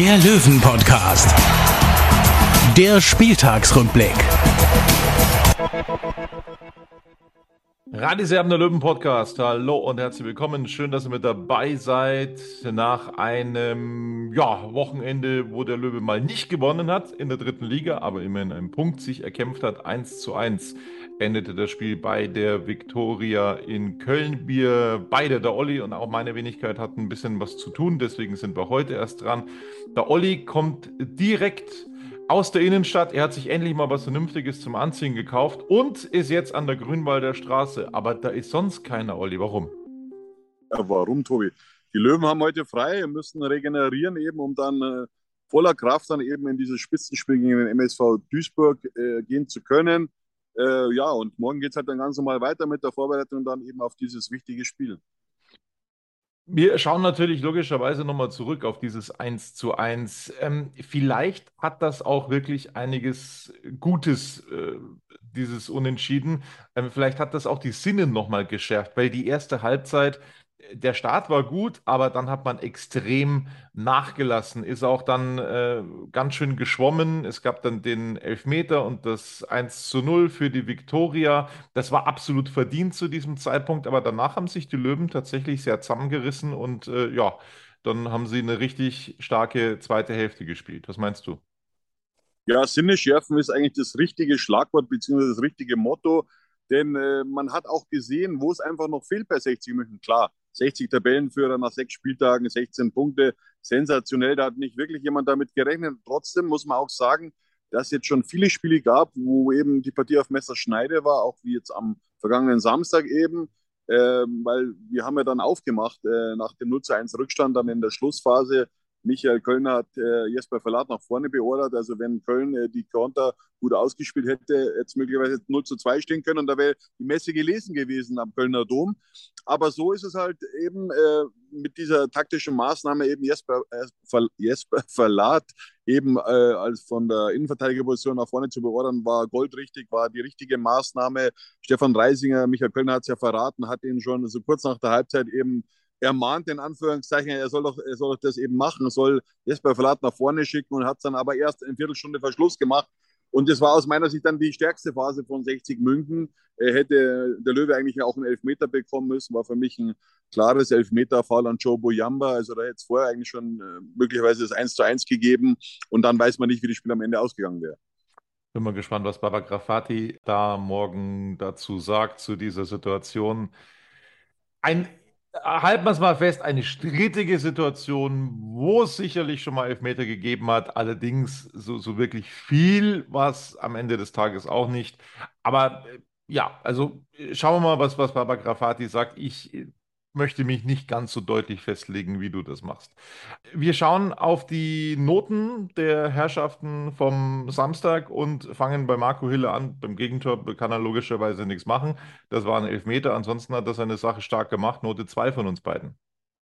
der Löwen-Podcast. Der Spieltagsrückblick. Radiserben der Löwen Podcast. Hallo und herzlich willkommen. Schön, dass ihr mit dabei seid. Nach einem ja, Wochenende, wo der Löwe mal nicht gewonnen hat in der dritten Liga, aber immerhin einen Punkt sich erkämpft hat. 1 zu 1 endete das Spiel bei der Viktoria in Köln. Wir beide, der Olli und auch meine Wenigkeit, hatten ein bisschen was zu tun. Deswegen sind wir heute erst dran. Der Olli kommt direkt aus der Innenstadt. Er hat sich endlich mal was Vernünftiges zum Anziehen gekauft und ist jetzt an der Grünwalder Straße. Aber da ist sonst keiner, Olli. Warum? Ja, warum, Tobi? Die Löwen haben heute frei, müssen regenerieren, eben um dann äh, voller Kraft dann eben in dieses Spitzenspiel gegen den MSV Duisburg äh, gehen zu können. Äh, ja, und morgen geht es halt dann ganz normal weiter mit der Vorbereitung dann eben auf dieses wichtige Spiel. Wir schauen natürlich logischerweise nochmal zurück auf dieses 1 zu 1. Ähm, vielleicht hat das auch wirklich einiges Gutes, äh, dieses Unentschieden. Ähm, vielleicht hat das auch die Sinne nochmal geschärft, weil die erste Halbzeit der Start war gut, aber dann hat man extrem nachgelassen, ist auch dann äh, ganz schön geschwommen. Es gab dann den Elfmeter und das 1 zu 0 für die Viktoria. Das war absolut verdient zu diesem Zeitpunkt, aber danach haben sich die Löwen tatsächlich sehr zusammengerissen und äh, ja, dann haben sie eine richtig starke zweite Hälfte gespielt. Was meinst du? Ja, Sinne schärfen ist eigentlich das richtige Schlagwort bzw. das richtige Motto. Denn äh, man hat auch gesehen, wo es einfach noch fehlt bei 60 München. Klar, 60 Tabellenführer nach sechs Spieltagen, 16 Punkte, sensationell. Da hat nicht wirklich jemand damit gerechnet. Trotzdem muss man auch sagen, dass es jetzt schon viele Spiele gab, wo eben die Partie auf Messerschneide war, auch wie jetzt am vergangenen Samstag eben. Äh, weil wir haben ja dann aufgemacht äh, nach dem 0 zu 1 Rückstand dann in der Schlussphase Michael Kölner hat äh, Jesper Verlat nach vorne beordert. Also wenn Köln äh, die Konter gut ausgespielt hätte, hätte es möglicherweise 0 zu 2 stehen können und da wäre die Messe gelesen gewesen am Kölner Dom. Aber so ist es halt eben äh, mit dieser taktischen Maßnahme eben Jesper, äh, Jesper Verlat eben äh, als von der Innenverteidigerposition nach vorne zu beordern, war goldrichtig, war die richtige Maßnahme. Stefan Reisinger, Michael Kölner hat es ja verraten, hat ihn schon so kurz nach der Halbzeit eben ermahnt, in Anführungszeichen, er soll doch, er soll doch das eben machen, soll Jesper Verlat nach vorne schicken und hat es dann aber erst eine Viertelstunde Verschluss gemacht. Und das war aus meiner Sicht dann die stärkste Phase von 60 München. Er hätte der Löwe eigentlich auch einen Elfmeter bekommen müssen, war für mich ein klares Elfmeter-Fall an Joe Boyamba. Also da hätte es vorher eigentlich schon äh, möglicherweise das 1 zu 1 gegeben und dann weiß man nicht, wie das Spiel am Ende ausgegangen wäre. Bin mal gespannt, was Baba Grafati da morgen dazu sagt, zu dieser Situation. Ein halten wir es mal fest, eine strittige Situation, wo es sicherlich schon mal Elfmeter gegeben hat, allerdings so, so wirklich viel war es am Ende des Tages auch nicht. Aber äh, ja, also äh, schauen wir mal, was, was Baba Grafati sagt. Ich äh, möchte mich nicht ganz so deutlich festlegen, wie du das machst. Wir schauen auf die Noten der Herrschaften vom Samstag und fangen bei Marco Hille an. Beim Gegentor kann er logischerweise nichts machen. Das war ein Elfmeter. Ansonsten hat er seine Sache stark gemacht. Note 2 von uns beiden.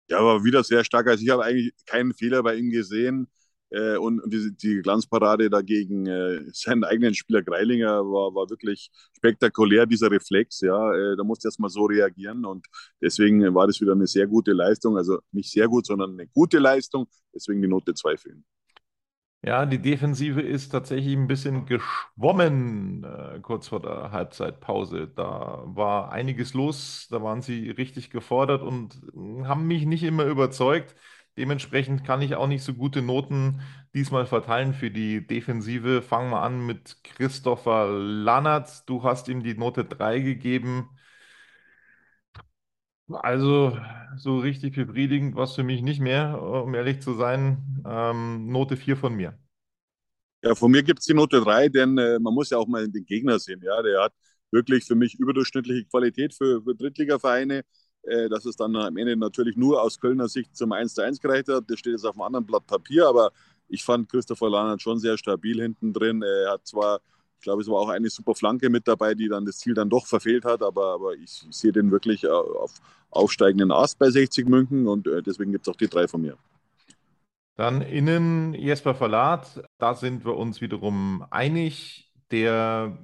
Ja, aber wieder sehr stark. Also ich habe eigentlich keinen Fehler bei ihm gesehen. Äh, und, die, die, Glanzparade dagegen äh, seinen eigenen Spieler Greilinger war, war wirklich spektakulär, dieser Reflex. Ja, äh, da musste erst mal so reagieren und deswegen war das wieder eine sehr gute Leistung. Also nicht sehr gut, sondern eine gute Leistung. Deswegen die Note 2 für ihn. Ja, die Defensive ist tatsächlich ein bisschen geschwommen äh, kurz vor der Halbzeitpause. Da war einiges los, da waren sie richtig gefordert und haben mich nicht immer überzeugt. Dementsprechend kann ich auch nicht so gute Noten diesmal verteilen für die Defensive. Fangen wir an mit Christopher Lannert. Du hast ihm die Note 3 gegeben. Also so richtig befriedigend war es für mich nicht mehr, um ehrlich zu sein. Ähm, Note 4 von mir. Ja, von mir gibt es die Note 3, denn äh, man muss ja auch mal den Gegner sehen. Ja, der hat wirklich für mich überdurchschnittliche Qualität für, für Drittligavereine. Äh, dass es dann am Ende natürlich nur aus Kölner Sicht zum 1 zu 1 gereicht hat. Das steht jetzt auf einem anderen Blatt Papier, aber Ich fand Christopher Lahnert schon sehr stabil hinten drin. Er hat zwar, ich glaube, es war auch eine super Flanke mit dabei, die dann das Ziel dann doch verfehlt hat, aber, aber ich, ich sehe den wirklich äh, auf aufsteigenden Ast bei 60 München und äh, deswegen gibt es auch die drei von mir. Dann innen Jesper Verlat, da sind wir uns wiederum einig. Der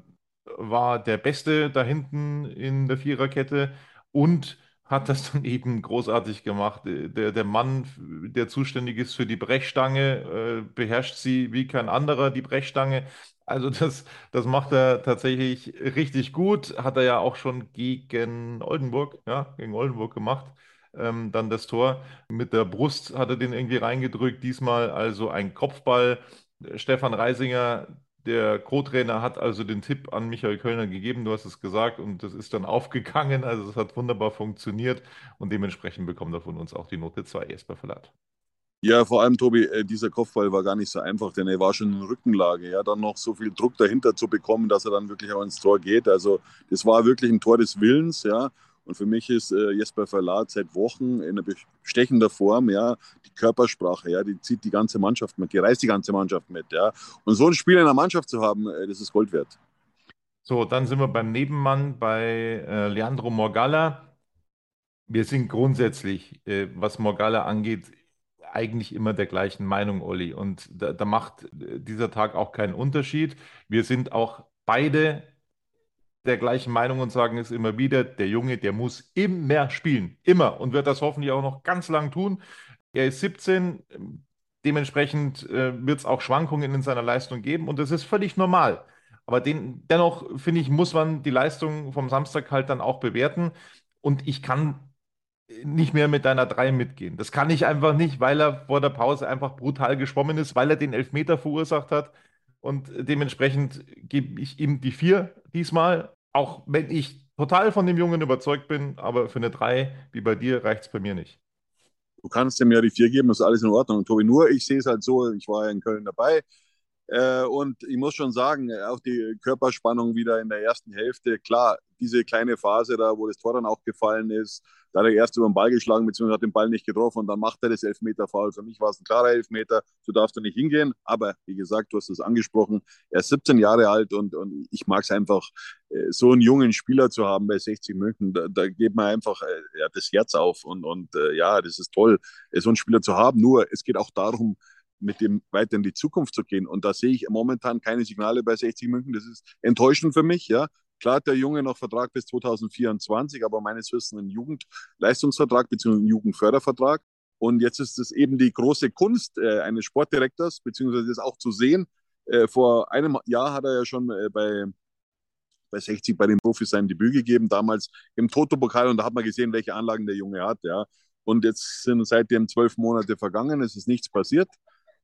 war der Beste da hinten in der Viererkette und hat das dann eben großartig gemacht. Der, der Mann, der zuständig ist für die Brechstange, äh, beherrscht sie wie kein anderer, die Brechstange. Also das, das macht er tatsächlich richtig gut. Hat er ja auch schon gegen Oldenburg, ja, gegen Oldenburg gemacht. Ähm, dann das Tor mit der Brust hat er den irgendwie reingedrückt. Diesmal also ein Kopfball. Stefan Reisinger, der Co-Trainer hat also den Tipp an Michael Kölner gegeben, du hast es gesagt, und das ist dann aufgegangen. Also es hat wunderbar funktioniert und dementsprechend bekommt er von uns auch die Note 2 Jesper Verlat. Ja, vor allem, Tobi, äh, dieser Kopfball war gar nicht so einfach, denn er war schon in Rückenlage. Ja, dann noch so viel Druck dahinter zu bekommen, dass er dann wirklich auch ins Tor geht. Also, das war wirklich ein Tor des Willens. Ja, und für mich ist äh, Jesper Verlat seit Wochen in einer bestechender Form, ja, die Körpersprache, ja, die zieht die ganze Mannschaft mit, die reißt die ganze Mannschaft mit, ja. Und so ein Spiel in der Mannschaft zu haben, äh, das ist Gold wert. So, dann sind wir beim Nebenmann bei äh, Leandro Morgalla. Wir sind grundsätzlich, äh, was Morgalla angeht, eigentlich immer der gleichen Meinung, Olli. Und da, da macht äh, dieser Tag auch keinen Unterschied. Wir sind auch beide der gleichen Meinung und sagen es immer wieder, der Junge, der muss immer spielen, immer und wird das hoffentlich auch noch ganz lang tun. Er ist 17, dementsprechend äh, wird es auch Schwankungen in seiner Leistung geben und das ist völlig normal. Aber den, dennoch, finde ich, muss man die Leistung vom Samstag halt dann auch bewerten und ich kann nicht mehr mit deiner 3 mitgehen. Das kann ich einfach nicht, weil er vor der Pause einfach brutal geschwommen ist, weil er den Elfmeter verursacht hat. Und dementsprechend gebe ich ihm die vier diesmal, auch wenn ich total von dem Jungen überzeugt bin, aber für eine drei wie bei dir reicht es bei mir nicht. Du kannst ihm ja die vier geben, das ist alles in Ordnung. Tobi, nur ich sehe es halt so, ich war ja in Köln dabei. Äh, und ich muss schon sagen, auch die Körperspannung wieder in der ersten Hälfte, klar, diese kleine Phase da, wo das Tor dann auch gefallen ist, da hat er erst über den Ball geschlagen, beziehungsweise hat den Ball nicht getroffen und dann macht er das Elfmeter-Foul. Für mich war es ein klarer Elfmeter, so darfst du nicht hingehen. Aber wie gesagt, du hast es angesprochen, er ist 17 Jahre alt und, und ich mag es einfach, äh, so einen jungen Spieler zu haben bei 60 München. Da, da geht man einfach äh, ja, das Herz auf und, und äh, ja, das ist toll, so einen Spieler zu haben. Nur es geht auch darum, mit dem weiter in die Zukunft zu gehen. Und da sehe ich momentan keine Signale bei 60 München. Das ist enttäuschend für mich. Ja, Klar hat der Junge noch Vertrag bis 2024, aber meines Wissens ein Jugendleistungsvertrag bzw. ein Jugendfördervertrag. Und jetzt ist es eben die große Kunst äh, eines Sportdirektors, beziehungsweise das auch zu sehen. Äh, vor einem Jahr hat er ja schon äh, bei, bei 60 bei den Profis sein Debüt gegeben, damals im Toto-Pokal. Und da hat man gesehen, welche Anlagen der Junge hat. Ja. Und jetzt sind seitdem zwölf Monate vergangen, es ist nichts passiert.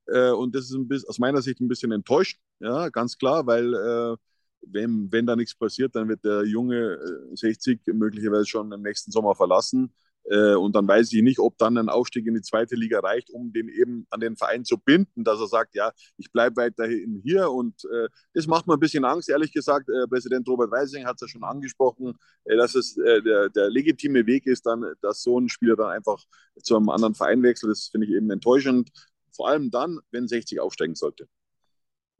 Äh, und das ist bisschen, aus meiner Sicht ein bisschen enttäuscht, ja, ganz klar, weil äh, wenn, wenn da nichts passiert, dann wird der junge 60 äh, möglicherweise schon im nächsten Sommer verlassen. Äh, und dann weiß ich nicht, ob dann ein Aufstieg in die zweite Liga reicht, um den eben an den Verein zu binden, dass er sagt, ja, ich bleibe weiterhin hier. Und äh, das macht mir ein bisschen Angst, ehrlich gesagt. Äh, Präsident Robert Reising hat es ja schon angesprochen, äh, dass es äh, der, der legitime Weg ist, dann, dass so ein Spieler dann einfach zu einem anderen Verein wechselt. Das finde ich eben enttäuschend. Vor allem dann, wenn 60 aufsteigen sollte.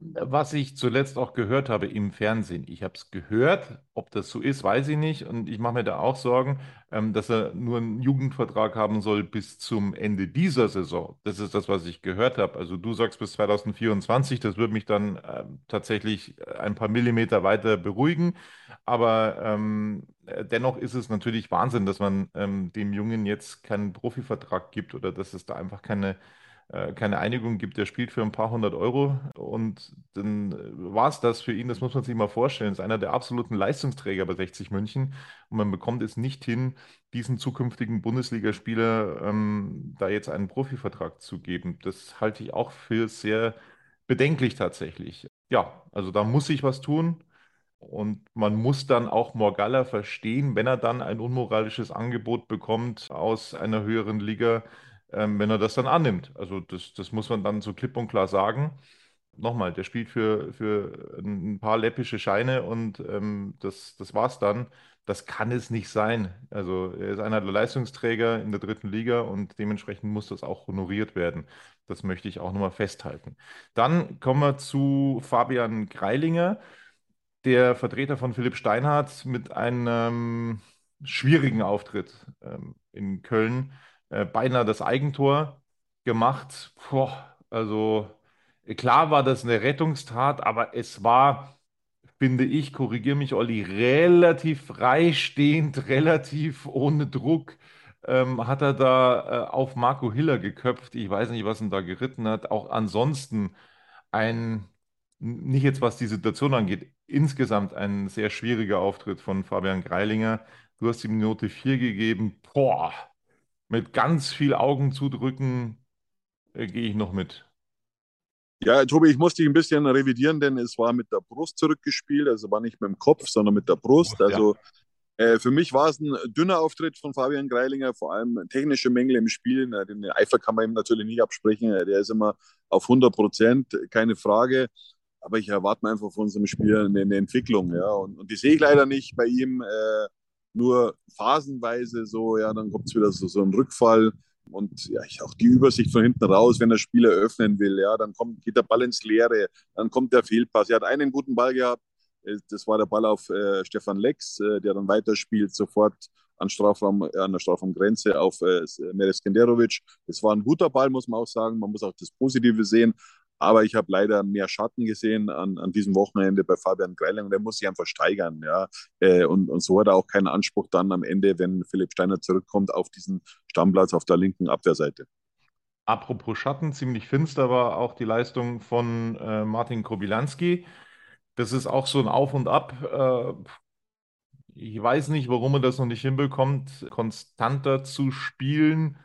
Was ich zuletzt auch gehört habe im Fernsehen, ich habe es gehört, ob das so ist, weiß ich nicht. Und ich mache mir da auch Sorgen, ähm, dass er nur einen Jugendvertrag haben soll bis zum Ende dieser Saison. Das ist das, was ich gehört habe. Also du sagst bis 2024, das würde mich dann ähm, tatsächlich ein paar Millimeter weiter beruhigen. Aber ähm, dennoch ist es natürlich Wahnsinn, dass man ähm, dem Jungen jetzt keinen Profivertrag gibt oder dass es da einfach keine äh, keine Einigung gibt, der spielt für ein paar hundert Euro und dann äh, war es das für ihn, das muss man sich mal vorstellen, ist einer der absoluten Leistungsträger bei 60 München und man bekommt es nicht hin, diesen zukünftigen Bundesligaspieler ähm, da jetzt einen Profivertrag zu geben. Das halte ich auch für sehr bedenklich tatsächlich. Ja, also da muss sich was tun. Und man muss dann auch Morgalla verstehen, wenn er dann ein unmoralisches Angebot bekommt aus einer höheren Liga, ähm, wenn er das dann annimmt. Also das, das muss man dann so klipp und klar sagen. nochmal, der spielt für, für ein paar läppische Scheine und ähm, das, das war's dann. Das kann es nicht sein. Also er ist einer der Leistungsträger in der dritten Liga und dementsprechend muss das auch honoriert werden. Das möchte ich auch nochmal festhalten. Dann kommen wir zu Fabian Greilinger, der Vertreter von Philipp Steinhardt mit einem schwierigen Auftritt ähm, in Köln. Äh, beinahe das Eigentor gemacht. Boah, also klar war das eine Rettungstat, aber es war, finde ich, korrigiere mich, Olli, relativ freistehend, relativ ohne Druck. Ähm, hat er da äh, auf Marco Hiller geköpft. Ich weiß nicht, was ihn da geritten hat. Auch ansonsten ein, nicht jetzt was die Situation angeht, insgesamt ein sehr schwieriger Auftritt von Fabian Greilinger. Du hast die Minute 4 gegeben. Boah, mit ganz viel Augen zudrücken äh, gehe ich noch mit. Ja, Tobi, ich musste dich ein bisschen revidieren, denn es war mit der Brust zurückgespielt, also war nicht mit dem Kopf, sondern mit der Brust. Also äh, für mich war es ein dünner Auftritt von Fabian Greilinger, vor allem technische Mängel im Spiel. Na, den Eifer kann man ihm natürlich nicht absprechen, der ist immer auf 100 Prozent, keine Frage. Aber ich erwarte mir einfach von unserem Spiel eine, eine Entwicklung, ja. Und, und, die sehe ich leider nicht bei ihm, äh, nur phasenweise so, ja, dann kommt es wieder so, so ein Rückfall und ja, auch die Übersicht von hinten raus, wenn der Spieler öffnen will, ja, dann kommt, geht der Ball ins Leere, dann kommt der Fehlpass. Er hat einen guten Ball gehabt, äh, das war der Ball auf äh, Stefan Lex, äh, der dann weiterspielt, sofort an, Strafraum, äh, an der Strafraumgrenze auf äh, Meres Kenderovic. Das war ein guter Ball, muss man auch sagen. Man muss auch das Positive sehen. Aber ich habe leider mehr Schatten gesehen an, an diesem Wochenende bei Fabian Greiling. Der muss sich einfach steigern. Ja? Äh, und, und so hat er auch keinen Anspruch dann am Ende, wenn Philipp Steiner zurückkommt, auf diesen Stammplatz auf der linken Abwehrseite. Apropos Schatten, ziemlich finster war auch die Leistung von äh, Martin Kobilanski. Das ist auch so ein Auf und Ab. Äh, ich weiß nicht, warum er das noch nicht hinbekommt, konstanter zu spielen.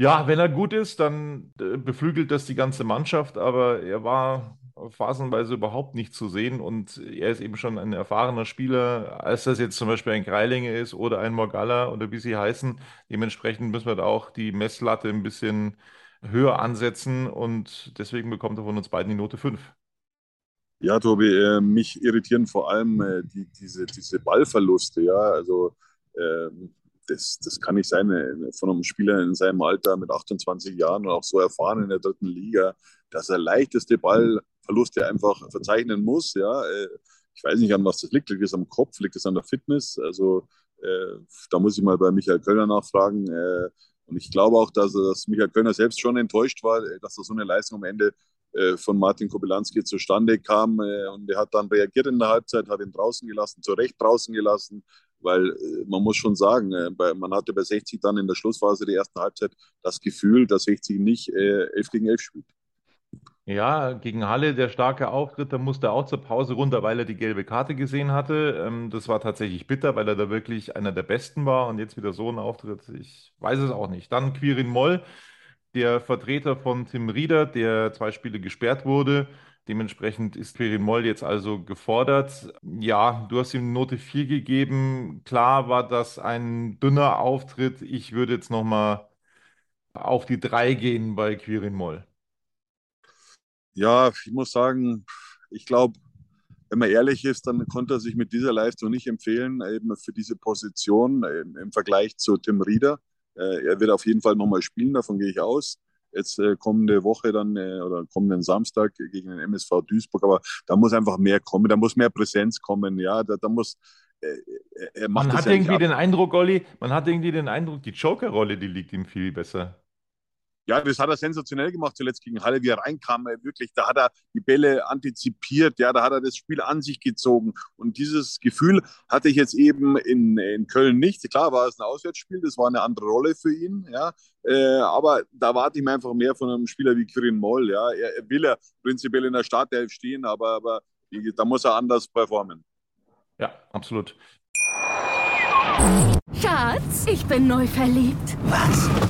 Ja, wenn er gut ist, dann äh, beflügelt das die ganze Mannschaft, aber er war phasenweise überhaupt nicht zu sehen und er ist eben schon ein erfahrener Spieler, als das jetzt zum Beispiel ein Greilinger ist oder ein Morgalla oder wie sie heißen. Dementsprechend müssen wir da auch die Messlatte ein bisschen höher ansetzen und deswegen bekommt er von uns beiden die Note 5. Ja, Tobi, äh, mich irritieren vor allem äh, die, diese, diese Ballverluste, ja, also äh, das, das kann nicht sein von einem Spieler in seinem Alter mit 28 Jahren und auch so erfahren in der dritten Liga, dass er leichteste Ballverluste einfach verzeichnen muss. Ja, äh, ich weiß nicht, an was das liegt. Liegt es am Kopf? Liegt es an der Fitness? Also äh, da muss ich mal bei Michael Kölner nachfragen. Äh, und ich glaube auch, dass, dass Michael Kölner selbst schon enttäuscht war, äh, dass er so eine Leistung am Ende äh, von Martin Kobylanski zustande kam. und er hat dann reagiert in der Halbzeit, hat ihn draußen gelassen, zu Recht draußen gelassen, weil äh, man muss schon sagen, äh, man hatte bei 60 dann in der Schlussphase der ersten Halbzeit das Gefühl, dass 60 nicht äh, 11 gegen 11 spielt. Ja, gegen Halle der starke Auftritt, da musste er auch zur Pause runter, weil er die gelbe Karte gesehen hatte. Ähm, das war tatsächlich bitter, weil er da wirklich einer der Besten war und jetzt wieder so ein Auftritt. Ich weiß es auch nicht. Dann Quirin Moll, der Vertreter von Tim Rieder, der zwei Spiele gesperrt wurde. Dementsprechend ist Quirin Moll jetzt also gefordert. Ja, du hast ihm Note 4 gegeben. Klar war das ein dünner Auftritt. Ich würde jetzt nochmal auf die 3 gehen bei Quirin Moll. Ja, ich muss sagen, ich glaube, wenn man ehrlich ist, dann konnte er sich mit dieser Leistung nicht empfehlen, eben für diese Position im Vergleich zu Tim Rieder. Äh, er wird auf jeden Fall nochmal spielen, davon gehe ich aus jetzt äh, kommende Woche dann äh, oder kommenden Samstag gegen den MSV Duisburg. Aber da muss einfach mehr kommen, da muss mehr Präsenz kommen. Ja, da, da muss. Äh, man hat ja irgendwie den Eindruck, Olli, man hat irgendwie den Eindruck, die Joker-Rolle, die liegt ihm viel besser. Ja, das hat er sensationell gemacht zuletzt gegen Halle, wie er reinkam. Wirklich, da hat er die Bälle antizipiert, ja, da hat er das Spiel an sich gezogen. Und dieses Gefühl hatte ich jetzt eben in, in Köln nicht. Klar war es ein Auswärtsspiel, das war eine andere Rolle für ihn, ja. Äh, aber da warte ich mir einfach mehr von einem Spieler wie Kirin Moll, ja. Er, er will ja prinzipiell in der Startelf stehen, aber, aber da muss er anders performen. Ja, absolut. Schatz, ich bin neu verliebt. Was?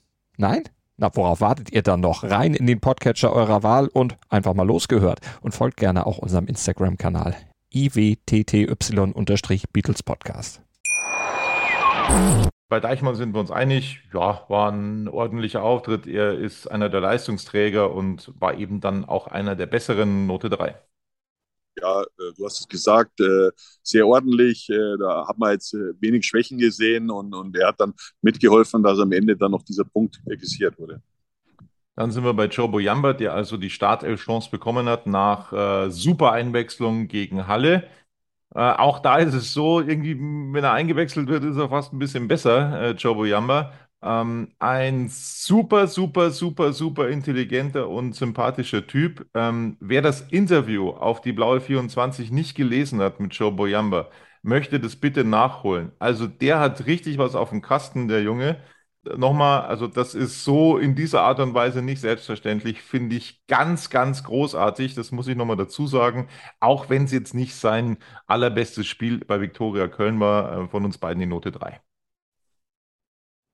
Nein? Na, worauf wartet ihr dann noch? Rein in den Podcatcher eurer Wahl und einfach mal losgehört. Und folgt gerne auch unserem Instagram-Kanal iwtty-Beatles Podcast. Bei Deichmann sind wir uns einig, ja, war ein ordentlicher Auftritt. Er ist einer der Leistungsträger und war eben dann auch einer der besseren Note 3. Ja, äh, du hast es gesagt, äh, sehr ordentlich. Äh, da hat man jetzt wenig Schwächen gesehen und, und er hat dann mitgeholfen, dass am Ende dann noch dieser Punkt gesichert wurde. Dann sind wir bei Joe Boyamba, der also die Startelf-Chance bekommen hat nach äh, super Einwechslung gegen Halle. Äh, auch da ist es so, irgendwie, wenn er eingewechselt wird, ist er fast ein bisschen besser, äh, Joe Boyamba. Ähm, ein super, super, super, super intelligenter und sympathischer Typ. Ähm, wer das Interview auf die Blaue 24 nicht gelesen hat mit Joe Boyamba, möchte das bitte nachholen. Also der hat richtig was auf dem Kasten, der Junge nochmal, also das ist so in dieser Art und Weise nicht selbstverständlich, finde ich ganz, ganz großartig. Das muss ich nochmal dazu sagen, auch wenn es jetzt nicht sein allerbestes Spiel bei Viktoria Köln war, äh, von uns beiden die Note 3.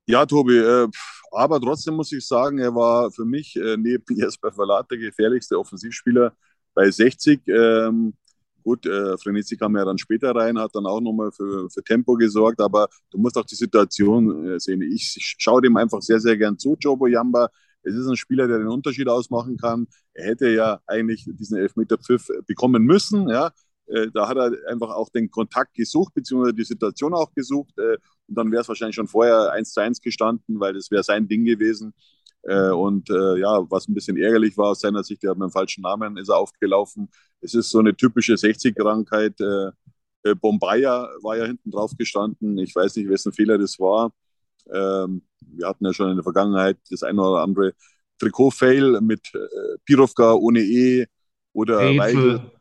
Ja, Tobi, äh, aber trotzdem muss ich sagen, er war für mich äh, neben Jesper Verlat der gefährlichste Offensivspieler bei 60. Ähm, Gut, äh, Frenetzi kam ja dann später rein, hat dann auch nochmal für, für Tempo gesorgt, aber du musst auch die Situation äh, sehen. Ich schaue dem einfach sehr, sehr gern zu, Joe Boyamba. Es ist ein Spieler, der den Unterschied ausmachen kann. Er hätte ja eigentlich diesen Elfmeter-Pfiff bekommen müssen, ja. Äh, da hat er einfach auch den Kontakt gesucht, beziehungsweise die Situation auch gesucht. Und dann wäre es wahrscheinlich schon vorher 1 zu 1 gestanden, weil das wäre sein Ding gewesen. Äh, und äh, ja, was ein bisschen ärgerlich war aus seiner Sicht, der hat mit dem falschen Namen ist er aufgelaufen. Es ist so eine typische 60-Krankheit. Äh, äh, Bombaya war ja hinten drauf gestanden. Ich weiß nicht, wessen Fehler das war. Ähm, wir hatten ja schon in der Vergangenheit das eine oder andere Trikot-Fail mit äh, Pirovka ohne E oder Brezel. Weigel,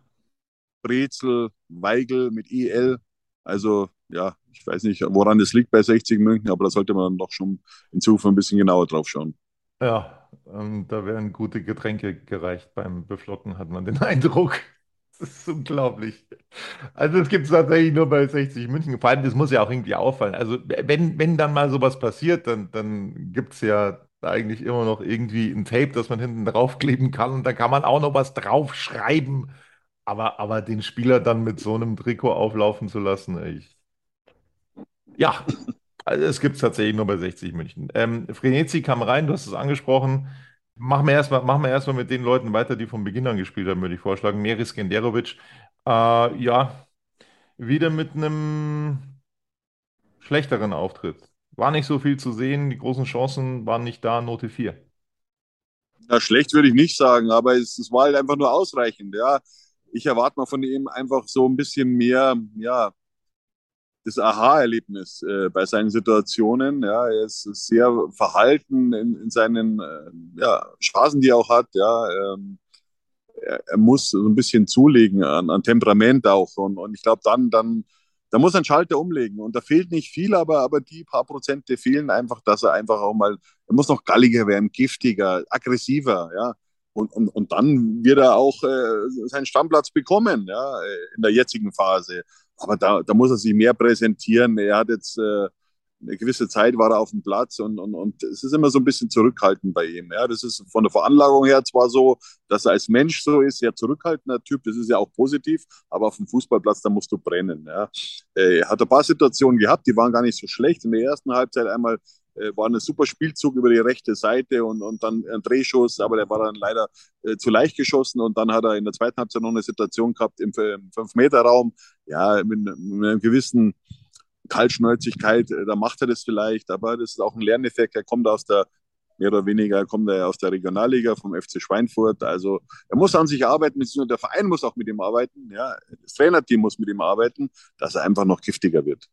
Brezel, Weigel mit EL. Also ja, ich weiß nicht, woran das liegt bei 60 München, aber da sollte man doch schon in Zukunft ein bisschen genauer drauf schauen. Ja, ähm, da werden gute Getränke gereicht beim Beflocken, hat man den Eindruck. Das ist unglaublich. Also es gibt es tatsächlich nur bei 60 München. Vor allem, das muss ja auch irgendwie auffallen. Also wenn, wenn dann mal sowas passiert, dann, dann gibt es ja eigentlich immer noch irgendwie ein Tape, das man hinten draufkleben kann und da kann man auch noch was draufschreiben. Aber, aber den Spieler dann mit so einem Trikot auflaufen zu lassen, ich, ja, also es gibt es tatsächlich nur bei 60 München. Ähm, Frenetzi kam rein, du hast es angesprochen. Machen wir erstmal machen wir erstmal mit den Leuten weiter, die von Beginn an gespielt haben, würde ich vorschlagen. Meris Genderovic, äh, ja, wieder mit einem schlechteren Auftritt. War nicht so viel zu sehen, die großen Chancen waren nicht da, Note 4. Ja, schlecht würde ich nicht sagen, aber es, es war halt einfach nur ausreichend. Ja. Ich erwarte mal von ihm einfach so ein bisschen mehr, ja, das Aha-Erlebnis äh, bei seinen Situationen. Ja, er ist sehr verhalten in, in seinen äh, ja, Phasen, die er auch hat. Ja, ähm, er, er, muss so ein bisschen zulegen an, an Temperament auch. Und, und ich glaube, dann, dann, da muss ein Schalter umlegen. Und da fehlt nicht viel, aber, aber die paar Prozente fehlen einfach, dass er einfach auch mal, er muss noch galliger werden, giftiger, aggressiver. Ja, und, und, und dann wird er auch äh, seinen Stammplatz bekommen, ja, in der jetzigen Phase. Aber da, da muss er sich mehr präsentieren. Er hat jetzt äh, eine gewisse Zeit war er auf dem Platz und, und, und es ist immer so ein bisschen zurückhaltend bei ihm. Ja, das ist von der Veranlagung her zwar so, dass er als Mensch so ist, sehr zurückhaltender Typ, das ist ja auch positiv, aber auf dem Fußballplatz, da musst du brennen. Ja. Äh, er hat ein paar Situationen gehabt, die waren gar nicht so schlecht. In der ersten Halbzeit einmal war ein super Spielzug über die rechte Seite und, und dann ein Drehschuss, aber der war dann leider äh, zu leicht geschossen und dann hat er in der zweiten Halbzeit noch eine Situation gehabt im, im 5-Meter-Raum, ja, mit, mit einem gewissen Kaltschnäuzigkeit, äh, da macht er das vielleicht, aber das ist auch ein Lerneffekt, er kommt aus der mehr oder weniger kommt er aus der Regionalliga vom FC Schweinfurt. Also er muss an sich arbeiten, der Verein muss auch mit ihm arbeiten, ja, das Trainerteam muss mit ihm arbeiten, dass er einfach noch giftiger wird.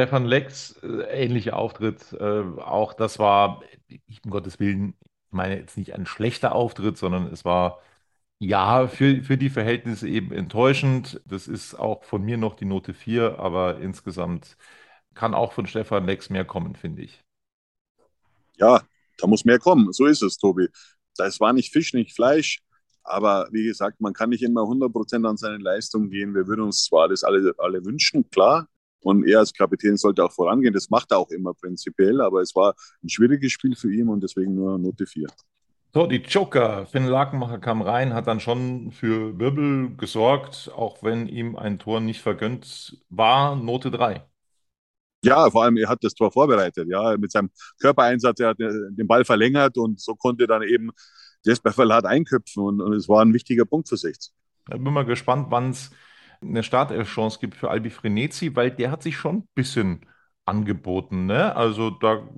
Stefan Lex, äh, ähnlicher Auftritt. Äh, auch das war, ich, um Gottes Willen, ich meine jetzt nicht ein schlechter Auftritt, sondern es war ja für, für die Verhältnisse eben enttäuschend. Das ist auch von mir noch die Note 4, aber insgesamt kann auch von Stefan Lex mehr kommen, finde ich. Ja, da muss mehr kommen. So ist es, Tobi. Das war nicht Fisch, nicht Fleisch. Aber wie gesagt, man kann nicht immer 100% an seine Leistung gehen. Wir würden uns zwar das alle, alle wünschen, klar. Und er als Kapitän sollte auch vorangehen. Das macht er auch immer prinzipiell. Aber es war ein schwieriges Spiel für ihn und deswegen nur Note 4. So, die Joker. Finn Lakenmacher kam rein, hat dann schon für Wirbel gesorgt, auch wenn ihm ein Tor nicht vergönnt war. Note 3. Ja, vor allem, er hat das Tor vorbereitet. Ja, mit seinem Körpereinsatz, er hat den Ball verlängert und so konnte dann eben Jesper Verlat einköpfen und, und es war ein wichtiger Punkt für 60. Da bin mal gespannt, wann es eine Startelf-Chance gibt für Albi Frenetzi, weil der hat sich schon ein bisschen angeboten. Ne? Also da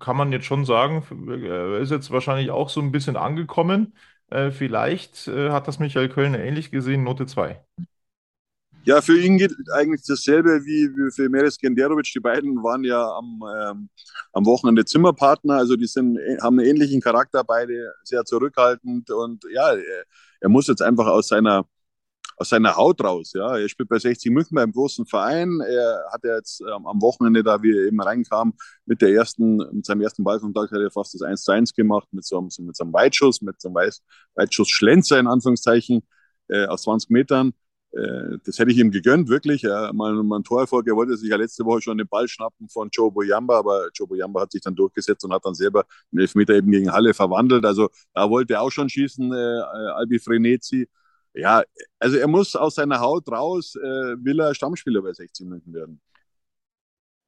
kann man jetzt schon sagen, er ist jetzt wahrscheinlich auch so ein bisschen angekommen. Äh, vielleicht äh, hat das Michael Kölner ähnlich gesehen, Note 2. Ja, für ihn geht eigentlich dasselbe wie, für Meres Genderovic. Die beiden waren ja am, ähm, am Wochenende Zimmerpartner, also die sind, haben einen ähnlichen Charakter, beide sehr zurückhaltend und ja, er muss jetzt einfach aus seiner, aus seiner Haut raus. Ja, er spielt bei 60 München beim großen Verein. Er hat ja jetzt ähm, am Wochenende, da wir eben reinkam, mit der ersten, mit seinem ersten Ballkontakt hat er fast das 1 zu 1 gemacht mit so einem, mit so einem Weitschuss, mit so einem Weitschuss-Schlenzer in Anführungszeichen äh, aus 20 Metern. Äh, das hätte ich ihm gegönnt, wirklich. Ja, mal, mal Torerfolg. Er wollte sich ja letzte Woche schon den Ball schnappen von Joe Boyamba, aber Joe Boyamba hat sich dann durchgesetzt und hat dann selber einen Elfmeter eben gegen Halle verwandelt. Also da wollte er auch schon schießen, äh, Albi Frenetzi. Ja, also er muss aus seiner Haut raus, äh, will er Stammspieler bei 16 München werden.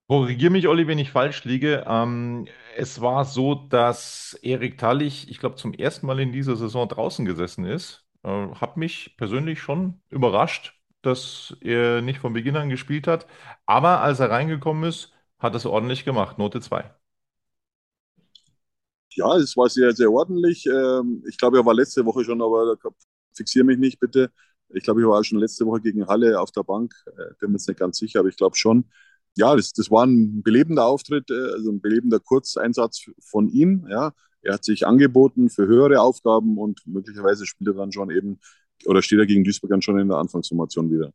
Korrigiere mich, Olli, wenn ich falsch liege. Ähm, es war so, dass Erik Tallich, ich glaube, zum ersten Mal in dieser Saison draußen gesessen ist äh, hat mich persönlich schon überrascht, dass er nicht von Beginn an gespielt hat. Aber als er reingekommen ist, hat er es ordentlich gemacht. Note 2. Ja, es war sehr, sehr ordentlich. Ähm, ich glaube, er war letzte Woche schon, aber fixiere mich nicht bitte. Ich glaube, ich war auch schon letzte Woche gegen Halle auf der Bank. Äh, bin mir jetzt nicht ganz sicher, aber ich glaube schon. Ja, das, das war ein belebender Auftritt, äh, also ein belebender Kurzeinsatz von ihm. Ja, er hat sich angeboten für höhere Aufgaben und möglicherweise spielt er dann schon eben oder steht er gegen Duisburg dann schon in der Anfangsformation wieder.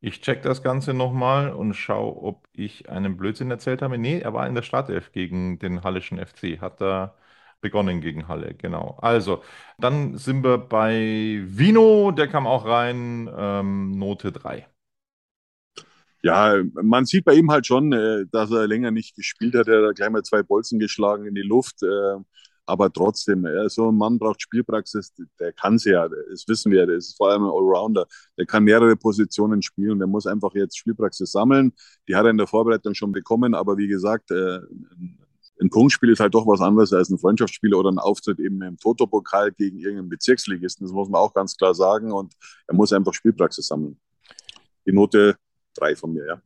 Ich check das Ganze nochmal und schaue, ob ich einen Blödsinn erzählt habe. Nee, er war in der Startelf gegen den Hallischen FC. Hat da begonnen gegen Halle, genau. Also, dann sind wir bei Vino, der kam auch rein, ähm, Note 3. Ja, man sieht bei ihm halt schon, äh, dass er länger nicht gespielt hat. Er hat gleich mal zwei Bolzen geschlagen in die Luft. Äh, aber trotzdem, so ein Mann braucht Spielpraxis, der kann sie ja, das wissen wir, der ist vor allem ein Allrounder, der kann mehrere Positionen spielen, der muss einfach jetzt Spielpraxis sammeln. Die hat er in der Vorbereitung schon bekommen, aber wie gesagt, äh, ein Punktspiel ist halt doch was anderes als ein Freundschaftsspiel oder ein Auftritt eben im Toto-Pokal gegen irgendeinen Bezirksligisten. Das muss man auch ganz klar sagen und er muss einfach Spielpraxis sammeln. Die Note drei von mir, ja.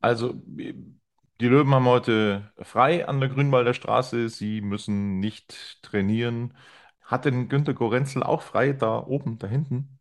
Also, die Löwen haben heute frei an der Grünwalder Straße. Sie müssen nicht trainieren. Hat denn Günter Gorenzel auch frei da oben, da hinten?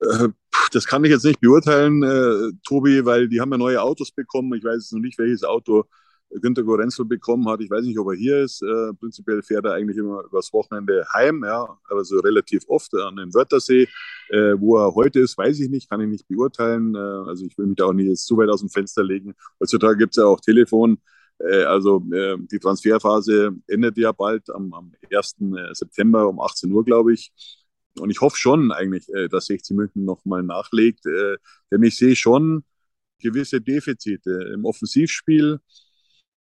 Äh, das kann ich jetzt nicht beurteilen, äh, Tobi, weil die haben ja neue Autos bekommen. Ich weiß jetzt noch nicht, welches Auto Günter Gorenzel bekommen hat. Ich weiß nicht, ob er hier ist. Äh, prinzipiell fährt er eigentlich immer übers Wochenende heim, ja, also relativ oft an den Wörthersee. Äh, wo er heute ist, weiß ich nicht, kann ich nicht beurteilen. Äh, also ich will mich da auch nicht jetzt zu weit aus dem Fenster legen. Heutzutage gibt es ja auch Telefon. Äh, also äh, die Transferphase endet ja bald am, am 1. Äh, September um 18 Uhr, glaube ich. Und ich hoffe schon eigentlich, dass 60 München nochmal nachlegt. denn ich sehe schon gewisse Defizite im Offensivspiel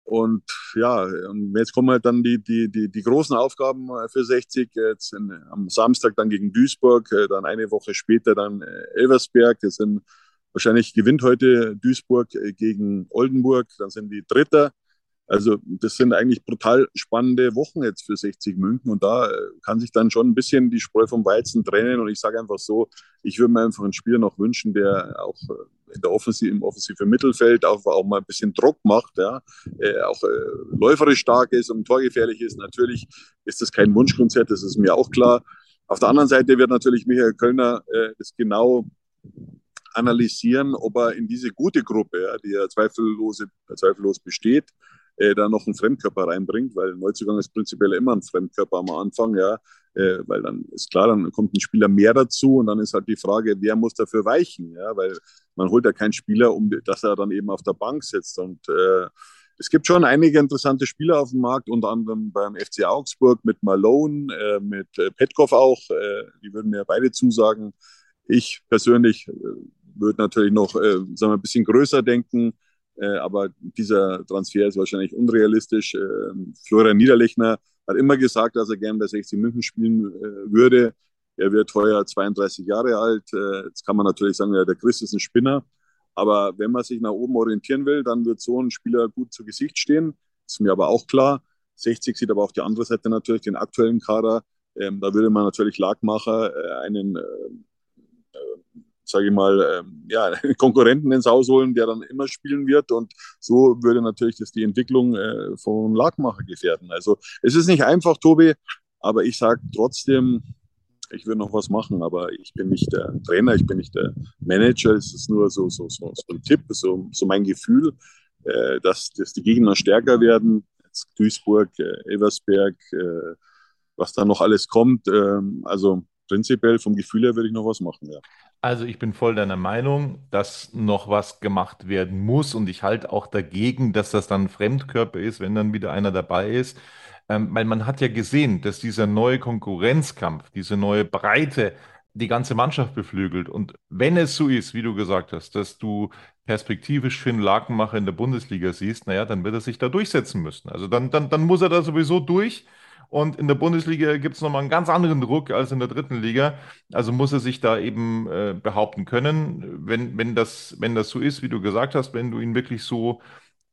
und ja, und jetzt kommen halt dann die, die, die, die großen Aufgaben äh, für 60. Jetzt in, am Samstag dann gegen Duisburg, äh, dann eine Woche später dann äh, Elversberg. Das sind wahrscheinlich gewinnt heute Duisburg gegen Oldenburg, dann sind die Dritter. Also das sind eigentlich brutal spannende Wochen jetzt für 60 München und da kann sich dann schon ein bisschen die Spreu vom Weizen trennen und ich sage einfach so, ich würde mir einfach einen Spieler noch wünschen, der auch in der Offensive, im offensiven Mittelfeld auch, auch mal ein bisschen Druck macht, ja, äh, auch äh, läuferisch stark ist und torgefährlich ist. Natürlich ist das kein Wunschkonzert, das ist mir auch klar. Auf der anderen Seite wird natürlich Michael Kölner äh, das genau analysieren, ob er in diese gute Gruppe, ja, die ja zweifellos, zweifellos besteht, äh, da noch einen Fremdkörper reinbringt, weil ein Neuzugang ist prinzipiell immer ein Fremdkörper am Anfang, ja, äh, weil dann ist klar, dann kommt ein Spieler mehr dazu und dann ist halt die Frage, wer muss dafür weichen, ja, weil man holt ja keinen Spieler, um dass er dann eben auf der Bank sitzt und äh, es gibt schon einige interessante Spieler auf dem Markt, unter anderem beim FC Augsburg mit Malone, äh, mit äh, Petkov auch. Äh, die würden mir beide zusagen. Ich persönlich äh, würde natürlich noch äh, sagen wir, ein bisschen größer denken, äh, aber dieser Transfer ist wahrscheinlich unrealistisch. Äh, Florian Niederlechner hat immer gesagt, dass er gern bei 60 München spielen äh, würde. Er wird heuer 32 Jahre alt. Jetzt kann man natürlich sagen, ja, der Chris ist ein Spinner. Aber wenn man sich nach oben orientieren will, dann wird so ein Spieler gut zu Gesicht stehen. Ist mir aber auch klar. 60 sieht aber auch die andere Seite natürlich, den aktuellen Kader. Ähm, da würde man natürlich Lagmacher einen, sage ich mal, ähm, ja, Konkurrenten ins Haus holen, der dann immer spielen wird. Und so würde natürlich das die Entwicklung äh, von Lagmacher gefährden. Also es ist nicht einfach, Tobi, aber ich sage trotzdem, ich will noch was machen, aber ich bin nicht der Trainer, ich bin nicht der Manager. Es ist nur so, so, so, so ein Tipp, so, so mein Gefühl, äh, dass, dass die Gegner stärker werden. Jetzt Duisburg, äh, Eversberg, äh, was da noch alles kommt. Ähm, also prinzipiell vom Gefühl her würde ich noch was machen, ja. Also ich bin voll deiner Meinung, dass noch was gemacht werden muss und ich halte auch dagegen, dass das dann Fremdkörper ist, wenn dann wieder einer dabei ist. Ähm, weil man hat ja gesehen, dass dieser neue Konkurrenzkampf, diese neue Breite die ganze Mannschaft beflügelt. Und wenn es so ist, wie du gesagt hast, dass du perspektivisch Finn Lakenmacher in der Bundesliga siehst, naja, dann wird er sich da durchsetzen müssen. Also dann, dann, dann muss er da sowieso durch. Und in der Bundesliga gibt es nochmal einen ganz anderen Druck als in der dritten Liga. Also muss er sich da eben äh, behaupten können. Wenn, wenn, das, wenn das so ist, wie du gesagt hast, wenn du ihn wirklich so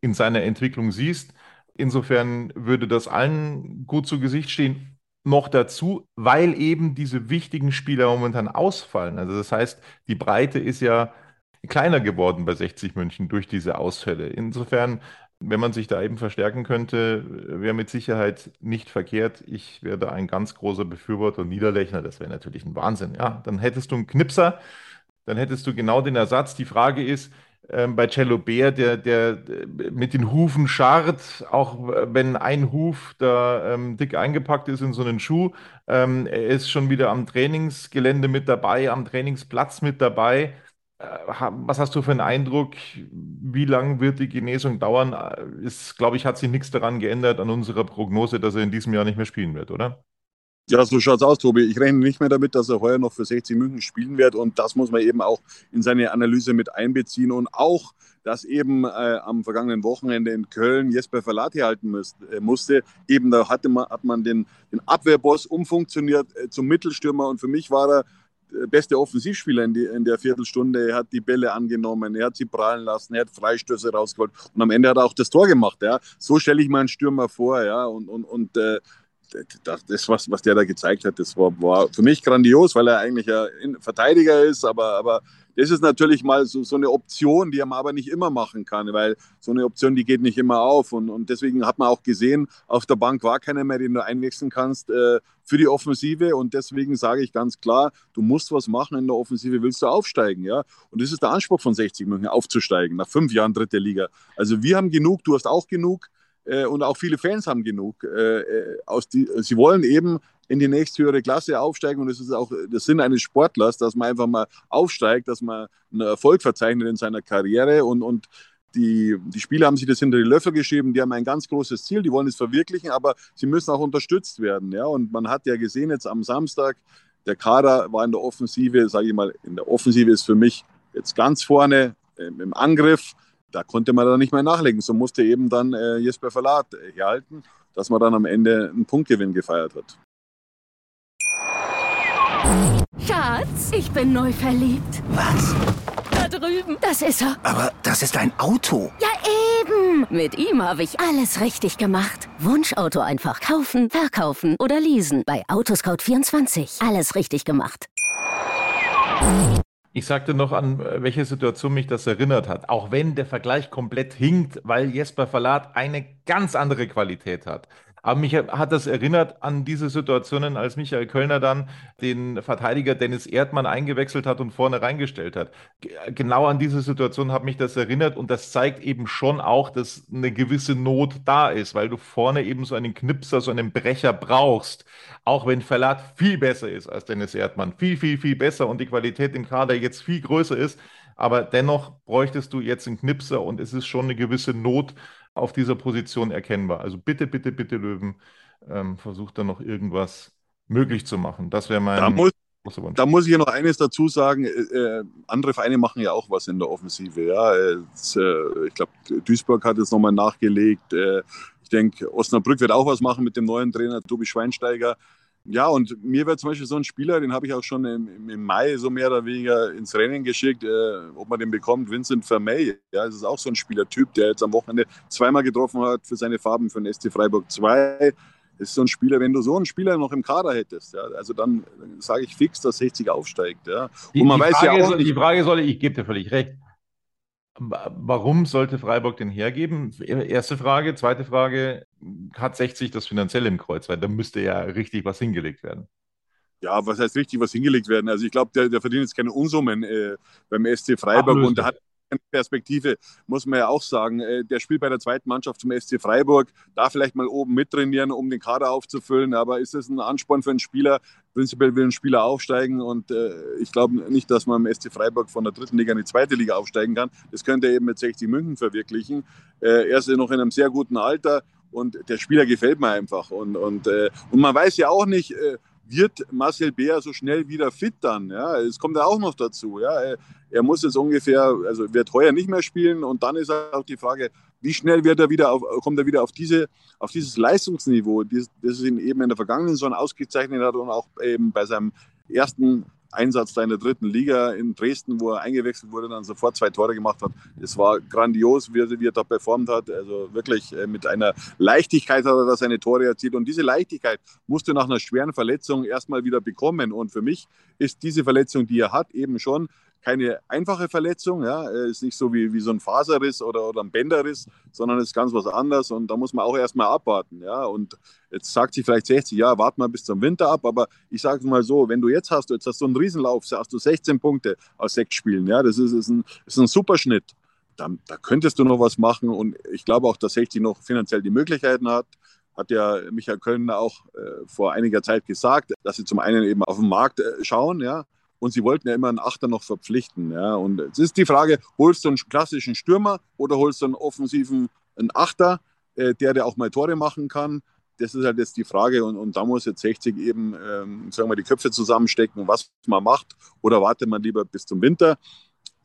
in seiner Entwicklung siehst, Insofern würde das allen gut zu Gesicht stehen. Noch dazu, weil eben diese wichtigen Spieler momentan ausfallen. Also das heißt, die Breite ist ja kleiner geworden bei 60 München durch diese Ausfälle. Insofern, wenn man sich da eben verstärken könnte, wäre mit Sicherheit nicht verkehrt. Ich wäre da ein ganz großer Befürworter Niederlechner. Das wäre natürlich ein Wahnsinn. Ja, dann hättest du einen Knipser, dann hättest du genau den Ersatz. Die Frage ist, ähm, bei Cello Bär, der, der mit den Hufen scharrt, auch wenn ein Huf da ähm, dick eingepackt ist in so einen Schuh. Ähm, er ist schon wieder am Trainingsgelände mit dabei, am Trainingsplatz mit dabei. Äh, was hast du für einen Eindruck? Wie lange wird die Genesung dauern? Äh, ist, glaube ich, hat sich nichts daran geändert an unserer Prognose, dass er in diesem Jahr nicht mehr spielen wird, oder? Ja, so schaut's aus, Tobi. Ich rechne nicht mehr damit, dass er heuer noch für 60 München spielen wird. Und das muss man eben auch in seine Analyse mit einbeziehen. Und auch, dass eben äh, am vergangenen Wochenende in Köln Jesper Verlati halten müsst, äh, musste. Eben da hatte man, hat man den, den Abwehrboss umfunktioniert äh, zum Mittelstürmer. Und für mich war er beste Offensivspieler in, die, in, der Viertelstunde. Er hat die Bälle angenommen, er hat sie prallen lassen, er hat Freistöße rausgeholt und am Ende hat er auch das Tor gemacht. Ja. So stelle ich mir einen Stürmer vor. Ja. Und, und, und äh, das, was, was der da gezeigt hat, das war, war für mich grandios, weil er eigentlich ein Verteidiger ist, aber, aber das ist natürlich mal so, so eine Option, die man aber nicht immer machen kann, weil so eine Option, die geht nicht immer auf. Und, und deswegen hat man auch gesehen, auf der Bank war keiner mehr, den du einwechseln kannst äh, für die Offensive. Und deswegen sage ich ganz klar, du musst was machen in der Offensive, willst du aufsteigen. ja. Und das ist der Anspruch von 60 München, aufzusteigen, nach fünf Jahren dritte Liga. Also wir haben genug, du hast auch genug äh, und auch viele Fans haben genug. Äh, äh, aus die, sie wollen eben in die nächsthöhere Klasse aufsteigen und es ist auch der Sinn eines Sportlers, dass man einfach mal aufsteigt, dass man einen Erfolg verzeichnet in seiner Karriere und, und die, die Spieler haben sich das hinter die Löffel geschrieben, die haben ein ganz großes Ziel, die wollen es verwirklichen, aber sie müssen auch unterstützt werden. Ja? Und man hat ja gesehen jetzt am Samstag, der Kader war in der Offensive, sage ich mal, in der Offensive ist für mich jetzt ganz vorne im Angriff da konnte man dann nicht mehr nachlegen. So musste eben dann äh, Jesper Verlat herhalten, dass man dann am Ende einen Punktgewinn gefeiert hat. Schatz, ich bin neu verliebt. Was? Da drüben. Das ist er. Aber das ist ein Auto. Ja, eben. Mit ihm habe ich alles richtig gemacht. Wunschauto einfach kaufen, verkaufen oder leasen. Bei Autoscout24. Alles richtig gemacht. Ich sagte noch, an äh, welche Situation mich das erinnert hat. Auch wenn der Vergleich komplett hinkt, weil Jesper Verlat eine ganz andere Qualität hat. Aber mich hat das erinnert an diese Situationen, als Michael Kölner dann den Verteidiger Dennis Erdmann eingewechselt hat und vorne reingestellt hat. Genau an diese Situation hat mich das erinnert und das zeigt eben schon auch, dass eine gewisse Not da ist, weil du vorne eben so einen Knipser, so einen Brecher brauchst. Auch wenn Verlat viel besser ist als Dennis Erdmann. Viel, viel, viel besser und die Qualität im Kader jetzt viel größer ist. Aber dennoch bräuchtest du jetzt einen Knipser und es ist schon eine gewisse Not auf dieser Position erkennbar. Also bitte, bitte, bitte, Löwen, ähm, versucht da noch irgendwas möglich zu machen. Das wäre mein da muss, Da muss ich ja noch eines dazu sagen. Äh, äh, andere Vereine machen ja auch was in der Offensive. Ja. Jetzt, äh, ich glaube, Duisburg hat jetzt nochmal nachgelegt. Äh, ich denke, Osnabrück wird auch was machen mit dem neuen Trainer Tobi Schweinsteiger. Ja, und mir wäre zum Beispiel so ein Spieler, den habe ich auch schon im, im, Mai so mehr oder weniger ins Rennen geschickt, äh, ob man den bekommt, Vincent Vermey. Ja, das ist auch so ein Spielertyp, der jetzt am Wochenende zweimal getroffen hat für seine Farben für den SC Freiburg 2. Das ist so ein Spieler, wenn du so einen Spieler noch im Kader hättest, ja, also dann sage ich fix, dass 60 aufsteigt. Ja. Und man die, weiß Frage ja auch. Die Frage soll, ich gebe dir völlig recht, Warum sollte Freiburg den hergeben? Erste Frage. Zweite Frage, hat 60 das finanziell im Kreuz? Weil da müsste ja richtig was hingelegt werden. Ja, was heißt richtig was hingelegt werden? Also ich glaube, der, der verdient jetzt keine Unsummen äh, beim SC Freiburg Ablöse. und der hat Perspektive muss man ja auch sagen, äh, der spielt bei der zweiten Mannschaft zum SC Freiburg, da vielleicht mal oben mittrainieren, um den Kader aufzufüllen. Aber ist das ein Ansporn für einen Spieler? Prinzipiell will ein Spieler aufsteigen und äh, ich glaube nicht, dass man im SC Freiburg von der dritten Liga in die zweite Liga aufsteigen kann. Das könnte er eben mit 60 München verwirklichen. Äh, er ist noch in einem sehr guten Alter und der Spieler gefällt mir einfach. Und, und, und man weiß ja auch nicht, wird Marcel Bär so schnell wieder fit dann? Ja, es kommt ja auch noch dazu. Ja, er, muss jetzt ungefähr, also wird heuer nicht mehr spielen und dann ist auch die Frage, wie schnell wird er wieder auf, kommt er wieder auf, diese, auf dieses Leistungsniveau, das, das ihn eben in der vergangenen Saison ausgezeichnet hat und auch eben bei seinem ersten Einsatz da in der dritten Liga in Dresden, wo er eingewechselt wurde, dann sofort zwei Tore gemacht hat. Es war grandios, wie er, wie er da performt hat. Also wirklich äh, mit einer Leichtigkeit hat er da seine Tore erzielt. Und diese Leichtigkeit musste nach einer schweren Verletzung erstmal wieder bekommen. Und für mich ist diese Verletzung, die er hat, eben schon keine einfache Verletzung. Ja, ist nicht so wie, wie so ein Faserriss oder, oder ein Bänderriss, sondern ist ganz was anderes. Und da muss man auch erstmal abwarten. Ja, und jetzt sagt sie vielleicht 60, ja, warte mal bis zum Winter ab. Aber ich sage es mal so, wenn du jetzt hast, jetzt hast du einen Riesenlauf, hast du 16 Punkte aus sechs Spielen. Ja, das ist, ist, ein, ist ein super Schnitt. Da, könntest du noch was machen. Und ich glaube auch, dass 60 noch finanziell die Möglichkeiten hat hat ja Michael Kölner auch äh, vor einiger Zeit gesagt, dass sie zum einen eben auf den Markt äh, schauen, ja, und sie wollten ja immer einen Achter noch verpflichten. Ja. Und es ist die Frage, holst du einen klassischen Stürmer oder holst du einen offensiven einen Achter, äh, der, der auch mal Tore machen kann? Das ist halt jetzt die Frage und, und da muss jetzt 60 eben, ähm, sagen wir, die Köpfe zusammenstecken, was man macht oder wartet man lieber bis zum Winter.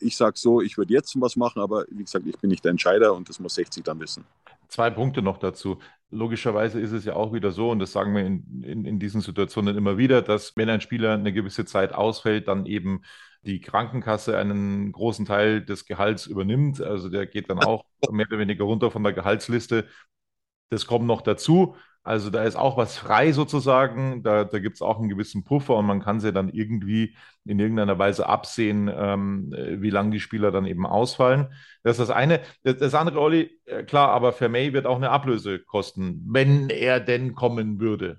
Ich sage so, ich würde jetzt was machen, aber wie gesagt, ich bin nicht der Entscheider und das muss 60 dann wissen. Zwei Punkte noch dazu. Logischerweise ist es ja auch wieder so, und das sagen wir in, in, in diesen Situationen immer wieder, dass wenn ein Spieler eine gewisse Zeit ausfällt, dann eben die Krankenkasse einen großen Teil des Gehalts übernimmt. Also der geht dann auch mehr oder weniger runter von der Gehaltsliste. Das kommt noch dazu. Also da ist auch was frei sozusagen, da, da gibt es auch einen gewissen Puffer und man kann sie dann irgendwie in irgendeiner Weise absehen, ähm, wie lange die Spieler dann eben ausfallen. Das ist das eine. Das, das andere, Olli, äh, klar, aber Vermey wird auch eine Ablöse kosten, wenn er denn kommen würde.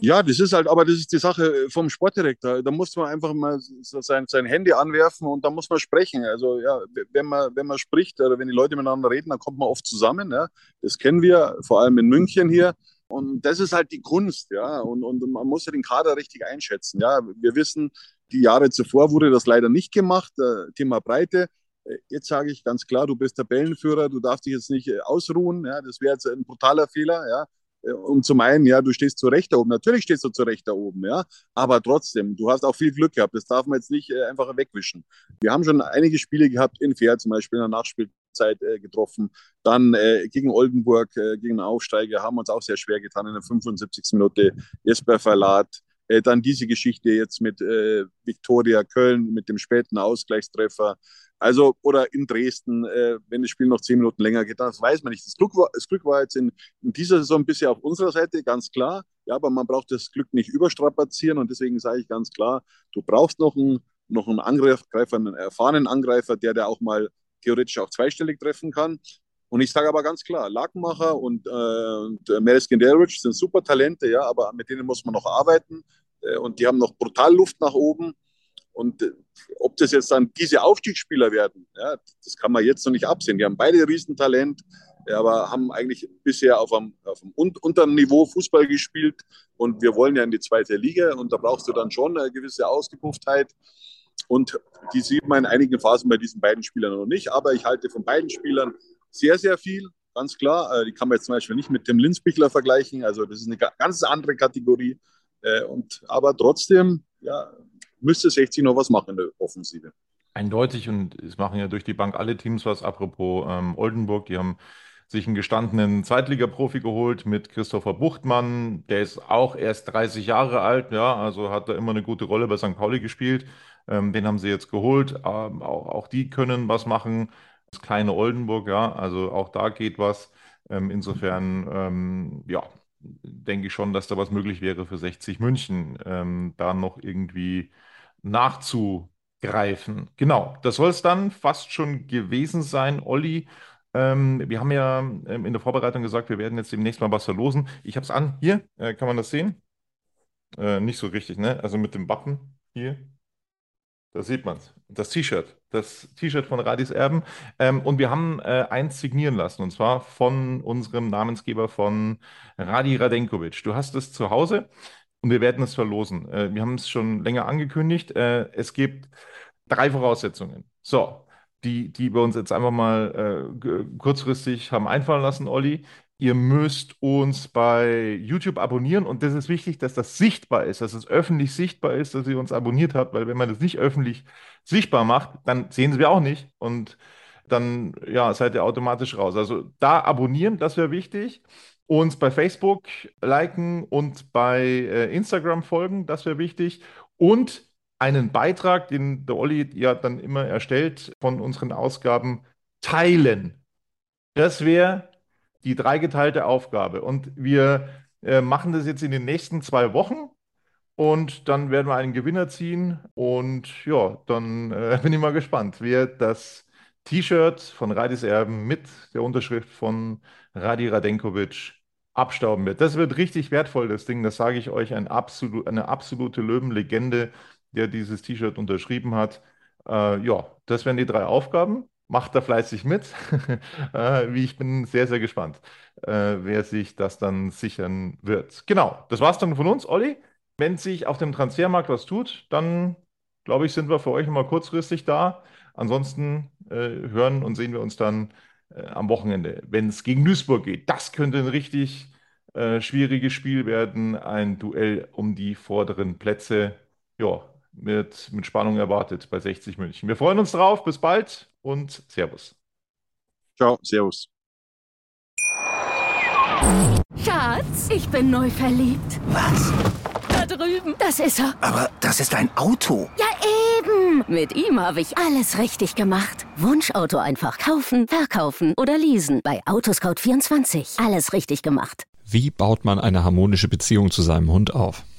Ja, das ist halt, aber das ist die Sache vom Sportdirektor. Da muss man einfach mal sein, sein Handy anwerfen und da muss man sprechen. Also ja, wenn man, wenn man spricht oder wenn die Leute miteinander reden, dann kommt man oft zusammen. Ja. Das kennen wir, vor allem in München hier. Und das ist halt die Kunst, ja. Und, und man muss ja den Kader richtig einschätzen. Ja, wir wissen, die Jahre zuvor wurde das leider nicht gemacht. Äh, Thema Breite. Äh, jetzt sage ich ganz klar, du bist Tabellenführer, du darfst dich jetzt nicht äh, ausruhen. Ja, das wäre jetzt ein brutaler Fehler. Ja, um zu meinen, ja, du stehst zu Recht da oben. Natürlich stehst du zu Recht da oben, ja. Aber trotzdem, du hast auch viel Glück gehabt. Das darf man jetzt nicht äh, einfach wegwischen. Wir haben schon einige Spiele gehabt, in Fair zum Beispiel in der Nachspielzeit äh, getroffen. Dann äh, gegen Oldenburg, äh, gegen Aufsteiger, haben uns auch sehr schwer getan in der 75. Minute. Jesper Verlat. Äh, dann diese Geschichte jetzt mit äh, Viktoria Köln, mit dem späten Ausgleichstreffer. Also, oder in Dresden, äh, wenn das Spiel noch zehn Minuten länger geht, das weiß man nicht. Das Glück war, das Glück war jetzt in, in dieser Saison ein bisschen auf unserer Seite, ganz klar. Ja, aber man braucht das Glück nicht überstrapazieren und deswegen sage ich ganz klar, du brauchst noch einen, noch einen Angreifer, einen erfahrenen Angreifer, der der auch mal theoretisch auch zweistellig treffen kann. Und ich sage aber ganz klar, Lakenmacher und, äh, und äh, Mereskin Delrich sind super Talente, ja, aber mit denen muss man noch arbeiten. Äh, und die haben noch brutal Luft nach oben. Und äh, ob das jetzt dann diese Aufstiegsspieler werden, ja, das kann man jetzt noch nicht absehen. Die haben beide Riesentalent, ja, aber haben eigentlich bisher auf einem, auf einem unteren Niveau Fußball gespielt. Und wir wollen ja in die zweite Liga. Und da brauchst du dann schon eine gewisse Ausgepufftheit. Und die sieht man in einigen Phasen bei diesen beiden Spielern noch nicht. Aber ich halte von beiden Spielern sehr, sehr viel, ganz klar. Äh, die kann man jetzt zum Beispiel nicht mit dem Linzbichler vergleichen. Also das ist eine ganz andere Kategorie. Äh, und, aber trotzdem ja, müsste 60 noch was machen in der Offensive. Eindeutig und es machen ja durch die Bank alle Teams was. Apropos ähm, Oldenburg, die haben sich einen gestandenen Zweitligaprofi geholt mit Christopher Buchtmann. Der ist auch erst 30 Jahre alt, ja, also hat da immer eine gute Rolle bei St. Pauli gespielt. Ähm, den haben sie jetzt geholt. Ähm, auch, auch die können was machen kleine Oldenburg, ja, also auch da geht was. Ähm, insofern, ähm, ja, denke ich schon, dass da was möglich wäre für 60 München, ähm, da noch irgendwie nachzugreifen. Genau, das soll es dann fast schon gewesen sein, Olli. Ähm, wir haben ja ähm, in der Vorbereitung gesagt, wir werden jetzt demnächst mal was verlosen. Ich habe es an. Hier, äh, kann man das sehen? Äh, nicht so richtig, ne? Also mit dem Button hier. Da sieht man es. Das T-Shirt. Das T-Shirt von Radis Erben. Ähm, und wir haben äh, eins signieren lassen. Und zwar von unserem Namensgeber von Radi Radenkovic. Du hast es zu Hause und wir werden es verlosen. Äh, wir haben es schon länger angekündigt. Äh, es gibt drei Voraussetzungen. So, die, die wir uns jetzt einfach mal äh, kurzfristig haben einfallen lassen, Olli. Ihr müsst uns bei YouTube abonnieren und das ist wichtig, dass das sichtbar ist, dass es öffentlich sichtbar ist, dass ihr uns abonniert habt, weil wenn man das nicht öffentlich sichtbar macht, dann sehen sie wir auch nicht und dann ja, seid ihr automatisch raus. Also da abonnieren, das wäre wichtig. Uns bei Facebook liken und bei äh, Instagram folgen, das wäre wichtig. Und einen Beitrag, den der Olli ja dann immer erstellt, von unseren Ausgaben teilen. Das wäre die dreigeteilte Aufgabe. Und wir äh, machen das jetzt in den nächsten zwei Wochen. Und dann werden wir einen Gewinner ziehen. Und ja, dann äh, bin ich mal gespannt, wer das T-Shirt von Radis Erben mit der Unterschrift von Radi Radenkovic abstauben wird. Das wird richtig wertvoll, das Ding. Das sage ich euch. Ein absolut, eine absolute Löwenlegende, der dieses T-Shirt unterschrieben hat. Äh, ja, das wären die drei Aufgaben macht da fleißig mit. Äh, ich bin sehr, sehr gespannt, äh, wer sich das dann sichern wird. Genau, das war's dann von uns, Olli. Wenn sich auf dem Transfermarkt was tut, dann glaube ich, sind wir für euch mal kurzfristig da. Ansonsten äh, hören und sehen wir uns dann äh, am Wochenende, wenn es gegen Duisburg geht. Das könnte ein richtig äh, schwieriges Spiel werden. Ein Duell um die vorderen Plätze. Ja, mit, mit Spannung erwartet bei 60 München. Wir freuen uns drauf. Bis bald und Servus. Ciao, Servus. Schatz, ich bin neu verliebt. Was? Da drüben. Das ist er. Aber das ist ein Auto. Ja, eben. Mit ihm habe ich alles richtig gemacht. Wunschauto einfach kaufen, verkaufen oder leasen. Bei Autoscout24. Alles richtig gemacht. Wie baut man eine harmonische Beziehung zu seinem Hund auf?